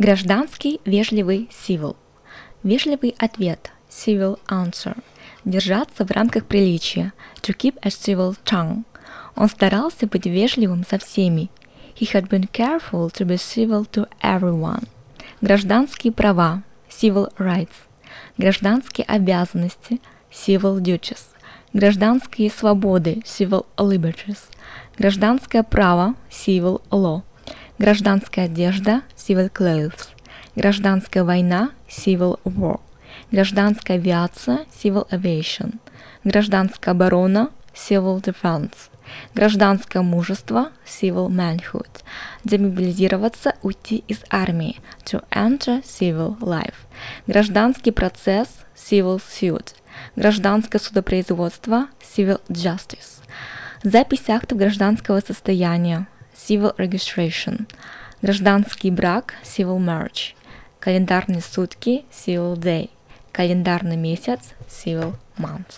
Гражданский вежливый civil. Вежливый ответ civil answer. Держаться в рамках приличия to keep a civil tongue. Он старался быть вежливым со всеми. He had been careful to be civil to everyone. Гражданские права civil rights. Гражданские обязанности civil duties. Гражданские свободы civil liberties. Гражданское право civil law. Гражданская одежда civil clothes. Гражданская война civil war. Гражданская авиация civil aviation. Гражданская оборона civil defense. Гражданское мужество civil manhood. Демобилизироваться, уйти из армии to enter civil life. Гражданский процесс civil suit. Гражданское судопроизводство civil justice. Запись актов гражданского состояния civil registration, гражданский брак civil marriage, календарные сутки civil day, календарный месяц civil month.